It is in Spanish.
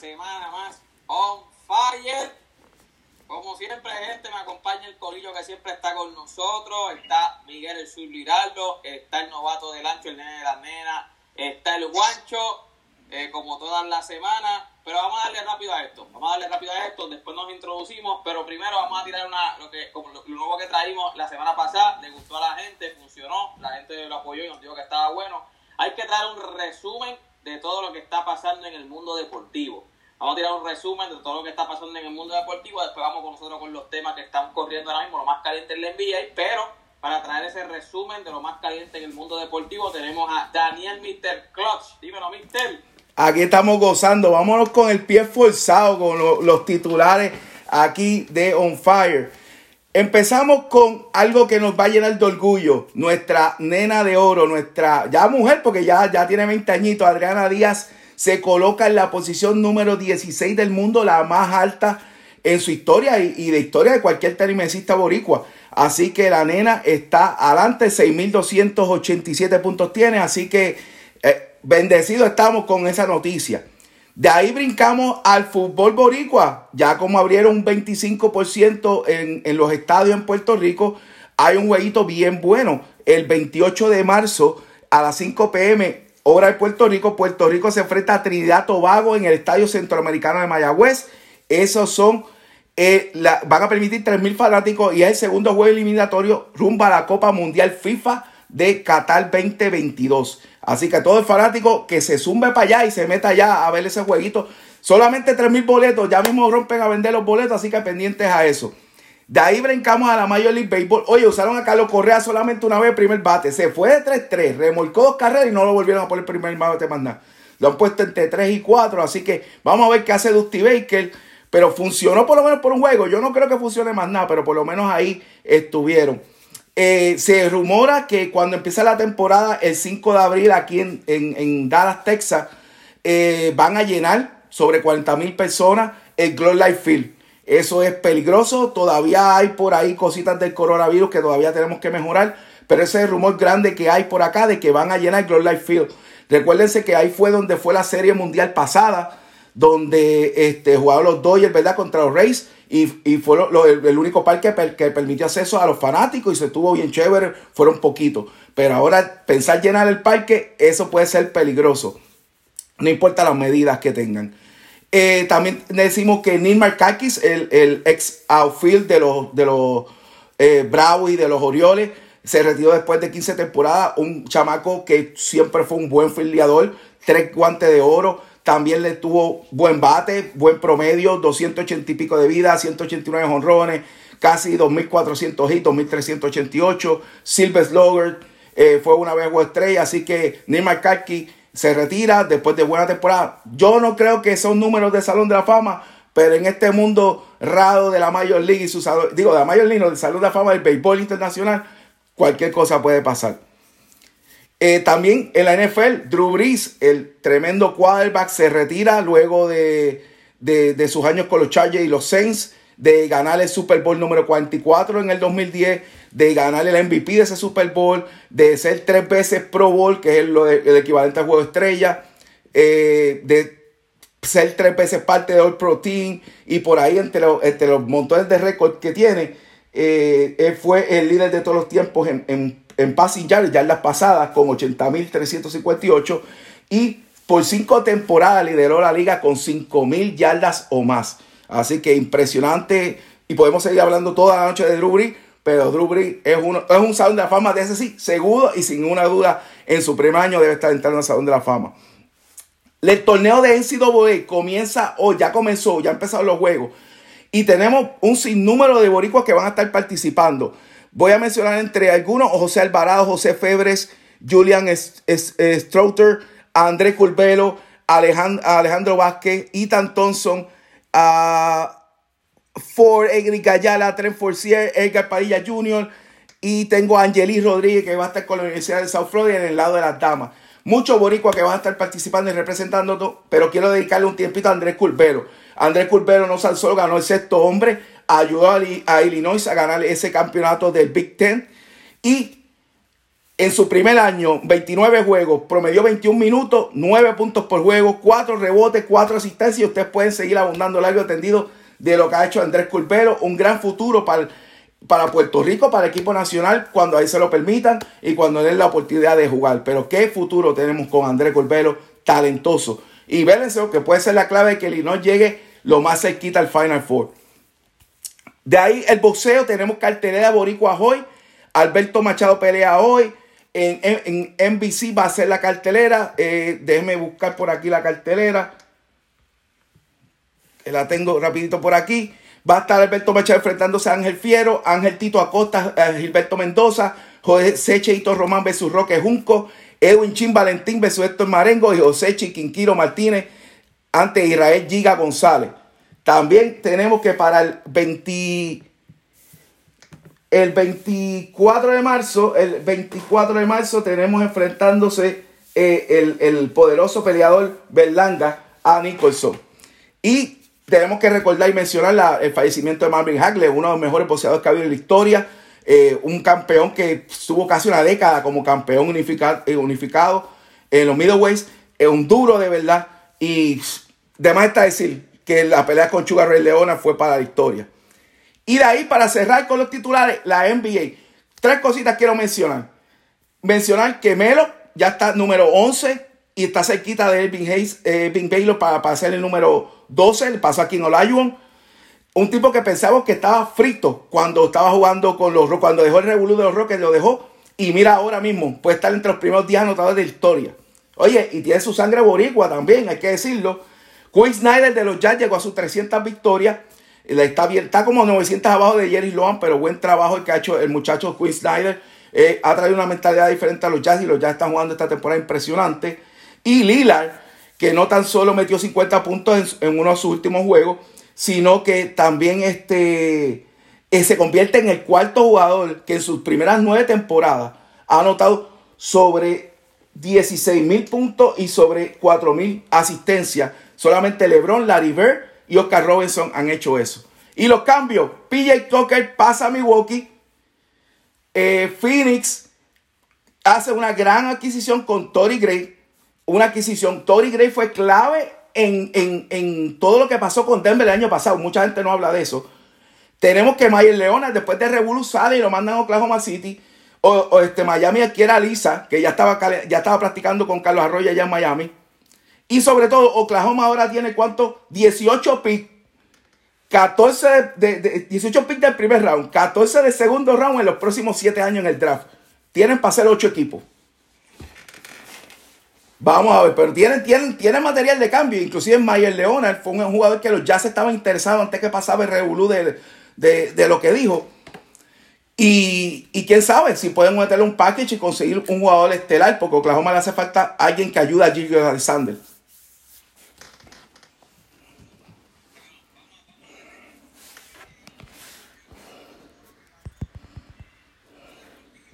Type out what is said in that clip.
semana más on fire. Como siempre, gente, me acompaña el colillo que siempre está con nosotros. Está Miguel el Sur Liraldo, está el novato del ancho, el nene de la nena, está el guancho, eh, como todas las semanas. Pero vamos a darle rápido a esto, vamos a darle rápido a esto, después nos introducimos, pero primero vamos a tirar una, lo, que, como lo, lo nuevo que traímos la semana pasada, le gustó a la gente, funcionó, la gente lo apoyó y nos dijo que estaba bueno. Hay que traer un resumen de todo lo que está pasando en el mundo deportivo. Vamos a tirar un resumen de todo lo que está pasando en el mundo deportivo. Después vamos con nosotros con los temas que están corriendo ahora mismo, lo más caliente en la NBA. Pero para traer ese resumen de lo más caliente en el mundo deportivo, tenemos a Daniel Mr. Clutch. Dímelo, Mr. Aquí estamos gozando. Vámonos con el pie forzado, con los titulares aquí de On Fire. Empezamos con algo que nos va a llenar de orgullo. Nuestra nena de oro, nuestra ya mujer, porque ya, ya tiene 20 añitos, Adriana Díaz se coloca en la posición número 16 del mundo, la más alta en su historia y, de historia de cualquier tenisista boricua. Así que la nena está adelante, 6.287 puntos tiene, así que eh, bendecido estamos con esa noticia. De ahí brincamos al fútbol boricua, ya como abrieron un 25% en, en los estadios en Puerto Rico, hay un jueguito bien bueno. El 28 de marzo a las 5 pm Hora de Puerto Rico. Puerto Rico se enfrenta a Trinidad Tobago en el Estadio Centroamericano de Mayagüez. Esos son, eh, van a permitir 3.000 fanáticos y es el segundo juego eliminatorio rumbo a la Copa Mundial FIFA de Qatar 2022. Así que todo el fanático que se zumbe para allá y se meta allá a ver ese jueguito. Solamente 3.000 boletos, ya mismo rompen a vender los boletos, así que pendientes a eso. De ahí brincamos a la Major League Baseball. Oye, usaron a Carlos Correa solamente una vez primer bate. Se fue de 3-3, remolcó dos carreras y no lo volvieron a poner primer bate más nada. Lo han puesto entre 3 y 4. Así que vamos a ver qué hace Dusty Baker. Pero funcionó por lo menos por un juego. Yo no creo que funcione más nada, pero por lo menos ahí estuvieron. Eh, se rumora que cuando empieza la temporada, el 5 de abril, aquí en, Dallas, Texas, eh, van a llenar sobre 40 mil personas el Glow Life Field. Eso es peligroso. Todavía hay por ahí cositas del coronavirus que todavía tenemos que mejorar. Pero ese rumor grande que hay por acá de que van a llenar Glow Life Field. Recuérdense que ahí fue donde fue la serie mundial pasada, donde este, jugaron los Dodgers, ¿verdad? Contra los Rays. Y, fue el, único parque que permitió acceso a los fanáticos y se estuvo bien chévere. Fueron poquitos. Pero ahora pensar llenar el parque, eso puede ser peligroso. No importa las medidas que tengan. Eh, también decimos que Neil Markakis, el, ex outfield de los, de los eh, y de los Orioles, se retiró después de 15 temporadas. Un chamaco que siempre fue un buen filiador, tres guantes de oro. También le tuvo buen bate, buen promedio, 280 y pico de vida, 189 honrones, casi 2.400 hits, 2.388. Silver Slugger eh, fue una vez estrella, así que Neil McCarthy se retira después de buena temporada. Yo no creo que son números de Salón de la Fama, pero en este mundo raro de la Major League y su digo, de la Major League, no, del Salón de la Fama del béisbol internacional, cualquier cosa puede pasar. Eh, también en la NFL, Drew Brees, el tremendo quarterback, se retira luego de, de sus años con los Chargers y los Saints, de ganar el Super Bowl número 44 en el 2010 de ganar el MVP de ese Super Bowl, de ser tres veces Pro Bowl, que es lo el equivalente al juego estrella, eh, de ser tres veces parte de All Pro Team y por ahí entre los, entre los montones de récords que tiene, eh, él fue el líder de todos los tiempos en, en, en passing yards, ya las pasadas, con 80.358 y por cinco temporadas lideró la liga con 5.000 yardas o más. Así que impresionante y podemos seguir hablando toda la noche de Drew pero Drew Brees es, uno, es un salón de la fama de ese sí, seguro y sin una duda en su primer año debe estar entrando al salón de la fama. El torneo de NCAA comienza hoy, ya comenzó, ya empezaron los juegos. Y tenemos un sinnúmero de boricuas que van a estar participando. Voy a mencionar entre algunos José Alvarado, José Febres, Julian Strouter, André Culvelo, Alejandro, Alejandro Vázquez, Ethan Thompson, a Ford, Egri Gayala, Trent Forcier, Edgar Padilla Jr. Y tengo a Angeli Rodríguez que va a estar con la Universidad de South Florida en el lado de las damas. Muchos boricuas que van a estar participando y representando, pero quiero dedicarle un tiempito a Andrés Culvero. Andrés Culvero no solo ganó el sexto hombre, ayudó a Illinois a ganar ese campeonato del Big Ten. Y en su primer año, 29 juegos, promedió 21 minutos, 9 puntos por juego, 4 rebotes, 4 asistencias. Y ustedes pueden seguir abundando largo y tendido de lo que ha hecho Andrés Culpero, un gran futuro para para Puerto Rico, para el equipo nacional, cuando ahí se lo permitan y cuando den la oportunidad de jugar. Pero qué futuro tenemos con Andrés Corbelo, talentoso. Y vélense que puede ser la clave de que Illinois llegue lo más cerquita al Final Four. De ahí el boxeo, tenemos cartelera Boricua hoy. Alberto Machado pelea hoy. En, NBC va a ser la cartelera. Eh, déjenme buscar por aquí la cartelera. La tengo rapidito por aquí. Va a estar Alberto Machado enfrentándose a Ángel Fiero, Ángel Tito Acosta, eh, Gilberto Mendoza, José Secheito Román versus Roque Junco, Edwin Chin Valentín versus Héctor Marengo y José Chiquinquiro Martínez ante Israel Giga González. También tenemos que para el 20, el 24 de marzo, el 24 de marzo tenemos enfrentándose eh, el, poderoso peleador Berlanga a Nicholson. Y tenemos que recordar y mencionar el fallecimiento de Marvin Hagler, uno de los mejores boxeadores que ha habido en la historia. Eh, un campeón que estuvo casi una década como campeón unificado, eh, unificado en los middleweights. Es un duro de verdad. Y demás está decir que la pelea con Sugar Ray Leona fue para la historia. Y de ahí, para cerrar con los titulares, la NBA. Tres cositas quiero mencionar. Mencionar que Melo ya está número 11 y está cerquita de Elvin, Hayes, eh, Baylor para, para ser el número 12. Le pasó aquí en Olajuwon. Un tipo que pensaba que estaba frito cuando estaba jugando con los Rockets, cuando dejó el revolú de los Rockets, lo dejó. Y mira ahora mismo, puede estar entre los primeros 10 anotadores de historia. Oye, y tiene su sangre boricua también, hay que decirlo. Quinn Snyder de los Jazz llegó a sus 300 victorias. Está, bien, está como 900 abajo de Jerry Lohan, pero buen trabajo el que ha hecho el muchacho Quinn Snyder. Eh, ha traído una mentalidad diferente a los Jazz y los Jazz están jugando esta temporada impresionante. Y Lillard, que no tan solo metió 50 puntos en, uno de sus últimos juegos, sino que también este, eh, se convierte en el cuarto jugador que en sus primeras nueve temporadas ha anotado sobre 16 mil puntos y sobre 4 mil asistencias. Solamente LeBron, Larry Bird y Oscar Robinson han hecho eso. Y los cambios, PJ Tucker pasa a Milwaukee, eh, Phoenix hace una gran adquisición con Tory Gray, una adquisición. Tory Gray fue clave en, todo lo que pasó con Denver el año pasado. Mucha gente no habla de eso. Tenemos que Mayer Leona, después de Revolu sale y lo mandan a Oklahoma City. O, este Miami adquiere a Lisa, que ya estaba, ya estaba practicando con Carlos Arroyo allá en Miami. Y sobre todo, Oklahoma ahora tiene cuánto? 18 picks. 14 de, 18 picks del primer round, 14 de segundo round en los próximos 7 años en el draft. Tienen para ser 8 equipos. Vamos a ver, pero tienen, tienen, tienen material de cambio. Inclusive Mayer Leonard fue un jugador que los Jazz estaban interesados antes que pasaba el revolú de, de, lo que dijo. Y, quién sabe si pueden meterle un package y conseguir un jugador estelar, porque Oklahoma le hace falta alguien que ayude a Gilles Alexander.